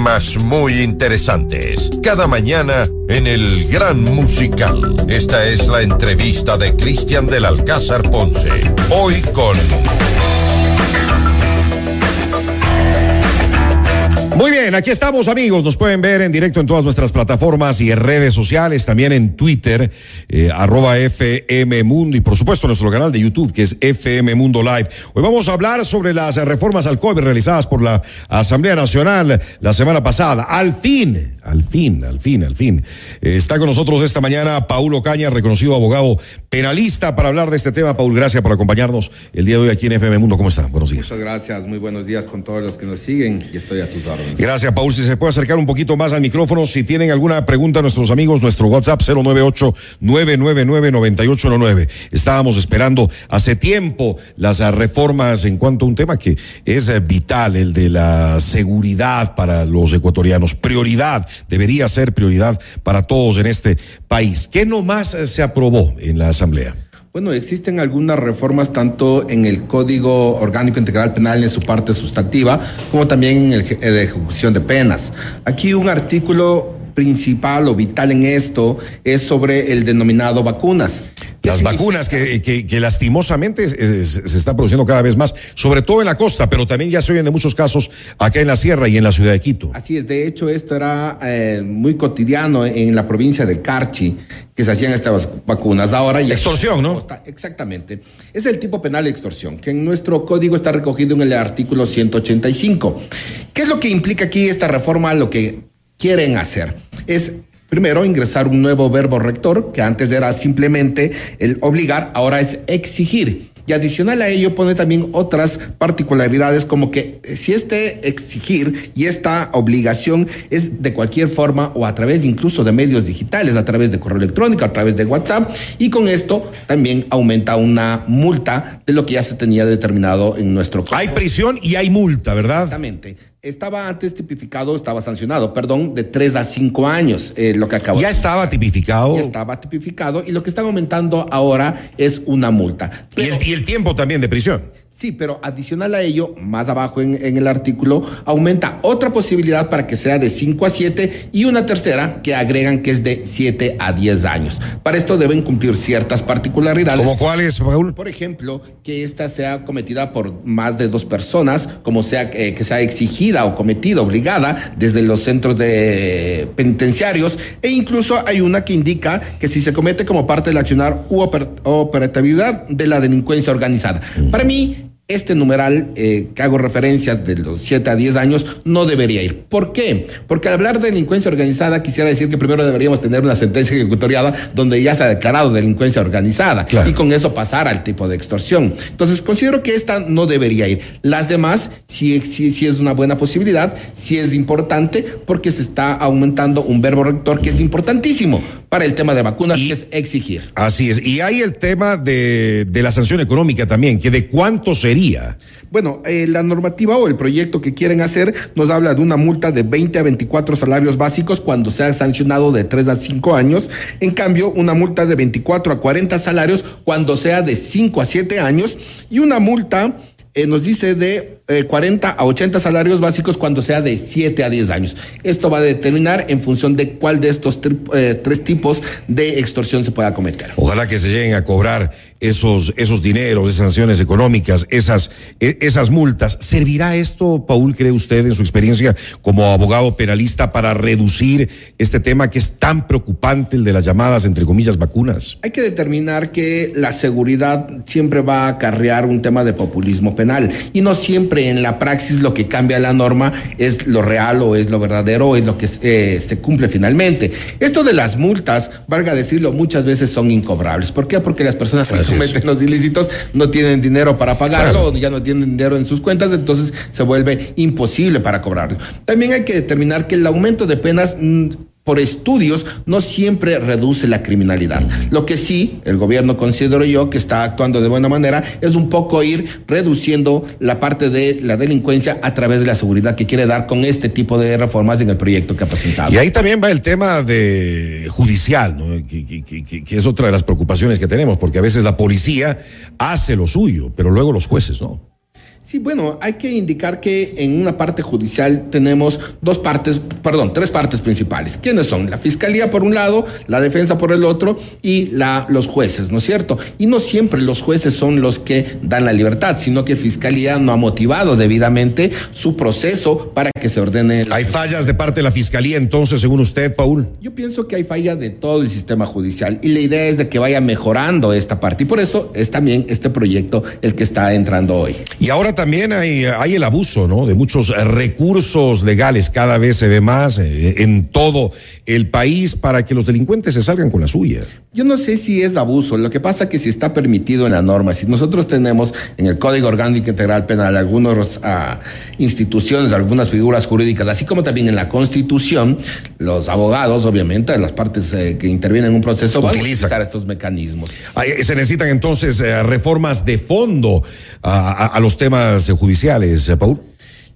temas muy interesantes. Cada mañana en el Gran Musical. Esta es la entrevista de Cristian del Alcázar Ponce. Hoy con... bien, aquí estamos amigos, nos pueden ver en directo en todas nuestras plataformas y en redes sociales, también en Twitter, eh, arroba FM Mundo y por supuesto nuestro canal de YouTube que es FM Mundo Live. Hoy vamos a hablar sobre las reformas al COVID realizadas por la Asamblea Nacional la semana pasada. Al fin, al fin, al fin, al fin. Eh, está con nosotros esta mañana Paulo Caña, reconocido abogado penalista para hablar de este tema. Paul, gracias por acompañarnos el día de hoy aquí en FM Mundo. ¿Cómo está? Buenos días. Muchas gracias, muy buenos días con todos los que nos siguen y estoy a tus órdenes. Gracias, Paul. Si se puede acercar un poquito más al micrófono, si tienen alguna pregunta, nuestros amigos, nuestro WhatsApp 098-999-9819. Estábamos esperando hace tiempo las reformas en cuanto a un tema que es eh, vital, el de la seguridad para los ecuatorianos. Prioridad, debería ser prioridad para todos en este país. ¿Qué nomás eh, se aprobó en la Asamblea? Bueno, existen algunas reformas tanto en el Código Orgánico Integral Penal en su parte sustantiva, como también en el ejecución de penas. Aquí un artículo principal o vital en esto es sobre el denominado vacunas. Las vacunas que, que, lastimosamente se, está produciendo cada vez más, sobre todo en la costa, pero también ya se oyen de muchos casos acá en la sierra y en la ciudad de Quito. Así es, de hecho esto era eh, muy cotidiano en la provincia de Carchi, que se hacían estas vacunas. Ahora ya extorsión, ¿no? Exactamente. Es el tipo penal de extorsión, que en nuestro código está recogido en el artículo 185. ¿Qué es lo que implica aquí esta reforma? Lo que quieren hacer es Primero, ingresar un nuevo verbo rector, que antes era simplemente el obligar, ahora es exigir. Y adicional a ello pone también otras particularidades como que eh, si este exigir y esta obligación es de cualquier forma o a través incluso de medios digitales, a través de correo electrónico, a través de WhatsApp, y con esto también aumenta una multa de lo que ya se tenía determinado en nuestro caso. Hay prisión y hay multa, ¿verdad? Exactamente. Estaba antes tipificado, estaba sancionado, perdón, de tres a cinco años, eh, lo que acabo ¿Ya estaba tipificado? Ya estaba tipificado y lo que están aumentando ahora es una multa. ¿Y, el, ¿Y el tiempo también de prisión? Sí, pero adicional a ello, más abajo en, el artículo, aumenta otra posibilidad para que sea de 5 a 7 y una tercera que agregan que es de 7 a 10 años. Para esto deben cumplir ciertas particularidades. ¿Cómo cuáles, Paul? Por ejemplo, que esta sea cometida por más de dos personas, como sea eh, que sea exigida o cometida, obligada desde los centros de penitenciarios, e incluso hay una que indica que si se comete como parte del accionar u operatividad de la delincuencia organizada. Para mí, este numeral eh, que hago referencia de los 7 a 10 años no debería ir. ¿Por qué? Porque al hablar de delincuencia organizada quisiera decir que primero deberíamos tener una sentencia ejecutoriada donde ya se ha declarado delincuencia organizada y con eso pasar al tipo de extorsión. Entonces considero que esta no debería ir. Las demás sí, sí, sí es una buena posibilidad, sí es importante porque se está aumentando un verbo rector que es importantísimo para el tema de vacunas, que es exigir. Así es. Y hay el tema de, de la sanción económica también, que de cuánto sería bueno, eh, la normativa o el proyecto que quieren hacer nos habla de una multa de 20 a 24 salarios básicos cuando sea sancionado de 3 a 5 años. En cambio, una multa de 24 a 40 salarios cuando sea de 5 a 7 años. Y una multa eh, nos dice de 40 eh, a 80 salarios básicos cuando sea de 7 a 10 años. Esto va a determinar en función de cuál de estos eh, tres tipos de extorsión se pueda cometer. Ojalá que se lleguen a cobrar esos, esos dineros, esas sanciones económicas, esas, e, esas multas. ¿Servirá esto, Paul, cree usted, en su experiencia como abogado penalista, para reducir este tema que es tan preocupante, el de las llamadas, entre comillas, vacunas? Hay que determinar que la seguridad siempre va a acarrear un tema de populismo penal y no siempre en la praxis lo que cambia la norma es lo real o es lo verdadero o es lo que eh, se cumple finalmente. Esto de las multas, valga decirlo, muchas veces son incobrables. ¿Por qué? Porque las personas que cometen los ilícitos no tienen dinero para pagarlo, ya no tienen dinero en sus cuentas, entonces se vuelve imposible para cobrarlo. También hay que determinar que el aumento de penas mm, por estudios no siempre reduce la criminalidad. Lo que sí, el gobierno considero yo que está actuando de buena manera es un poco ir reduciendo la parte de la delincuencia a través de la seguridad que quiere dar con este tipo de reformas en el proyecto que ha presentado. Y ahí también va el tema de judicial, que, que es otra de las preocupaciones que tenemos, porque a veces la policía hace lo suyo, pero luego los jueces no. Sí, bueno, hay que indicar que en una parte judicial tenemos dos partes, perdón, tres partes principales. ¿Quiénes son? La fiscalía por un lado, la defensa por el otro y la, los jueces, ¿no es cierto? Y no siempre los jueces son los que dan la libertad, sino que fiscalía no ha motivado debidamente su proceso para que se ordene. ¿Hay fallas de parte de la fiscalía entonces, según usted, Paul? Yo pienso que hay falla de todo el sistema judicial y la idea es de que vaya mejorando esta parte y por eso es también este proyecto el que está entrando hoy. Y ahora también hay, hay el abuso, ¿no? De muchos recursos legales, cada vez se ve más eh, en todo el país para que los delincuentes se salgan con la suya. Yo no sé si es abuso, lo que pasa es que si está permitido en la norma, si nosotros tenemos en el Código Orgánico Integral Penal algunas uh, instituciones, algunas figuras jurídicas, así como también en la Constitución, los abogados, obviamente, las partes eh, que intervienen en un proceso, van a utilizar estos mecanismos. Se necesitan entonces eh, reformas de fondo a, a, a los temas judiciales eh, Paul?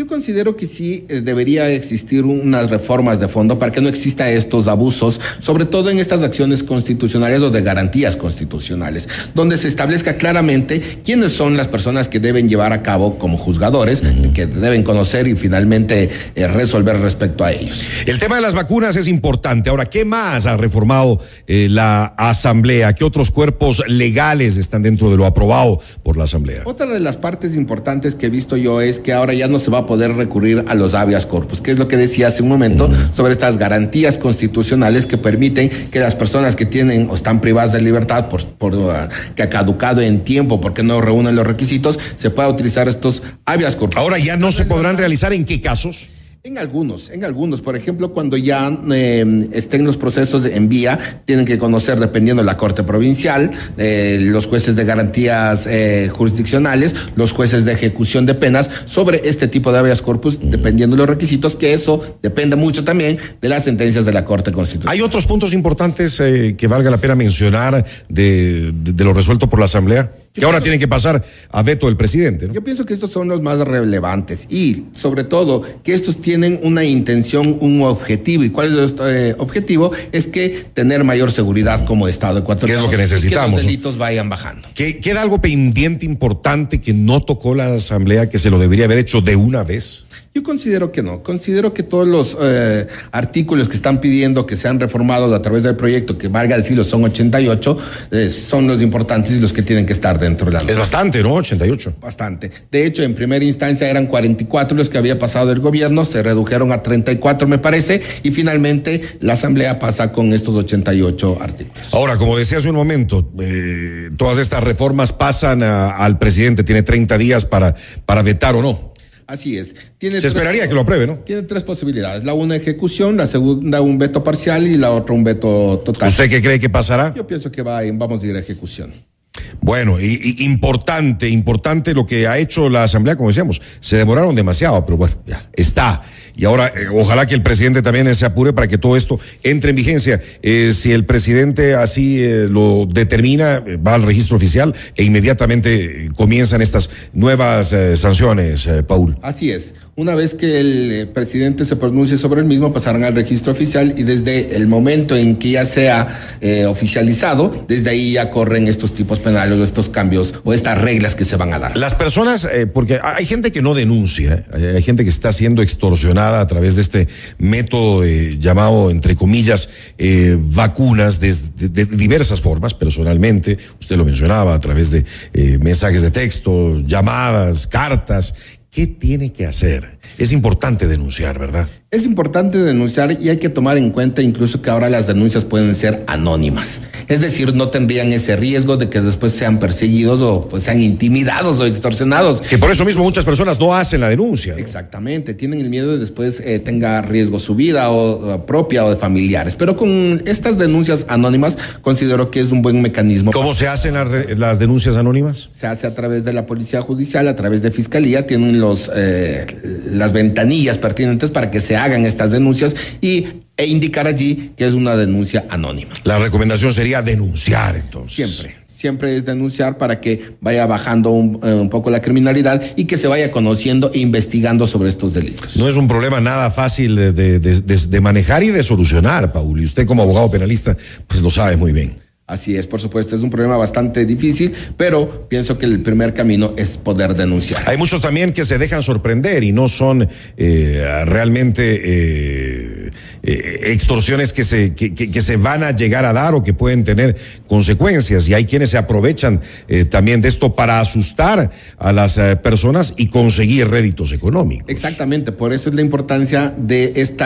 Yo considero que sí eh, debería existir unas reformas de fondo para que no exista estos abusos, sobre todo en estas acciones constitucionales o de garantías constitucionales, donde se establezca claramente quiénes son las personas que deben llevar a cabo como juzgadores, uh -huh. que deben conocer y finalmente eh, resolver respecto a ellos. El tema de las vacunas es importante. Ahora, ¿qué más ha reformado eh, la Asamblea? ¿Qué otros cuerpos legales están dentro de lo aprobado por la Asamblea? Otra de las partes importantes que he visto yo es que ahora ya no se va a poder recurrir a los habeas corpus, que es lo que decía hace un momento sobre estas garantías constitucionales que permiten que las personas que tienen o están privadas de libertad por, por uh, que ha caducado en tiempo porque no reúnen los requisitos, se pueda utilizar estos habeas corpus. Ahora ya no se podrán realizar en qué casos? En algunos, en algunos. Por ejemplo, cuando ya eh, estén los procesos en vía, tienen que conocer, dependiendo de la Corte Provincial, eh, los jueces de garantías eh, jurisdiccionales, los jueces de ejecución de penas, sobre este tipo de habeas corpus, dependiendo de los requisitos, que eso depende mucho también de las sentencias de la Corte Constitucional. ¿Hay otros puntos importantes eh, que valga la pena mencionar de, de, de lo resuelto por la Asamblea? Que ahora tiene que pasar a veto del presidente. ¿no? Yo pienso que estos son los más relevantes y, sobre todo, que estos tienen una intención, un objetivo. ¿Y cuál es el eh, objetivo? Es que tener mayor seguridad como Estado ecuatoriano. ¿Qué es lo que necesitamos? Que los delitos vayan bajando. ¿Que, ¿Queda algo pendiente importante que no tocó la Asamblea que se lo debería haber hecho de una vez? Yo considero que no. Considero que todos los eh, artículos que están pidiendo que sean reformados a través del proyecto, que valga decirlo, son 88, eh, son los importantes y los que tienen que estar dentro de la Es bastante, ¿no? 88. Bastante. De hecho, en primera instancia eran 44 los que había pasado el gobierno, se redujeron a 34, me parece, y finalmente la Asamblea pasa con estos 88 artículos. Ahora, como decía hace un momento, eh, todas estas reformas pasan a, al presidente, tiene 30 días para, para vetar o no. Así es. Tiene Se esperaría que lo apruebe, ¿no? Tiene tres posibilidades. La una ejecución, la segunda un veto parcial y la otra un veto total. ¿Usted qué cree que pasará? Yo pienso que va, vamos a ir a ejecución. Bueno, y, y, importante, importante lo que ha hecho la Asamblea, como decíamos, se demoraron demasiado, pero bueno, ya está. Y ahora, eh, ojalá que el presidente también se apure para que todo esto entre en vigencia. Eh, si el presidente así eh, lo determina, va al registro oficial e inmediatamente comienzan estas nuevas sanciones, Paul. Así es. Una vez que el presidente se pronuncie sobre el mismo, pasarán al registro oficial y desde el momento en que ya sea eh, oficializado, desde ahí ya corren estos tipos penales o estos cambios o estas reglas que se van a dar. Las personas, eh, porque hay gente que no denuncia, eh, hay gente que está siendo extorsionada a través de este método llamado, entre comillas, vacunas de, de, diversas formas, personalmente, usted lo mencionaba, a través de mensajes de texto, llamadas, cartas. ¿Qué tiene que hacer? Es importante denunciar, ¿verdad? Es importante denunciar y hay que tomar en cuenta incluso que ahora las denuncias pueden ser anónimas. Es decir, no tendrían ese riesgo de que después sean perseguidos o pues, sean intimidados o extorsionados. Que por eso mismo muchas personas no hacen la denuncia. ¿no? Exactamente, tienen el miedo de después eh, tenga riesgo su vida o, o, propia o de familiares. Pero con estas denuncias anónimas considero que es un buen mecanismo. ¿Cómo se hacen las, las denuncias anónimas? Se hace a través de la policía judicial, a través de fiscalía, tienen los eh, las ventanillas pertinentes para que se hagan estas denuncias y e indicar allí que es una denuncia anónima. La recomendación sería denunciar entonces. Siempre. Siempre es denunciar para que vaya bajando un, eh, un, poco la criminalidad y que se vaya conociendo e investigando sobre estos delitos. No es un problema nada fácil de, de, de, de manejar y de solucionar, Paul. Y usted como abogado penalista, pues lo sabe muy bien. Así es, por supuesto, es un problema bastante difícil, pero pienso que el primer camino es poder denunciar. Hay muchos también que se dejan sorprender y no son eh, realmente eh, eh, extorsiones que se, que, se van a llegar a dar o que pueden tener consecuencias. Y hay quienes se aprovechan eh, también de esto para asustar a las eh, personas y conseguir réditos económicos. Exactamente, por eso es la importancia de este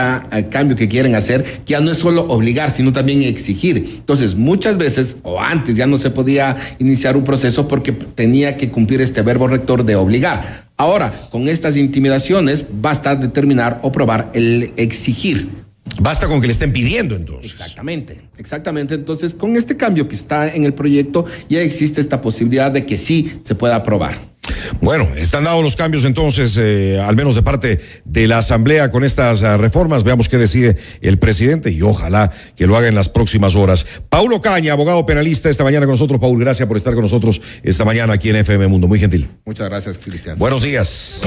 cambio que quieren hacer, que ya no es solo obligar, sino también exigir. Entonces, muchas veces o antes ya no se podía iniciar un proceso porque tenía que cumplir este verbo rector de obligar. Ahora, con estas intimidaciones, basta determinar o probar el exigir. Basta con que le estén pidiendo entonces. Exactamente, exactamente. Entonces, con este cambio que está en el proyecto, ya existe esta posibilidad de que sí se pueda aprobar. Bueno, están dados los cambios entonces, eh, al menos de parte de la Asamblea con estas uh, reformas. Veamos qué decide el presidente y ojalá que lo haga en las próximas horas. Paulo Caña, abogado penalista, esta mañana con nosotros. Paul, gracias por estar con nosotros esta mañana aquí en FM Mundo. Muy gentil. Muchas gracias, Cristian. Buenos días.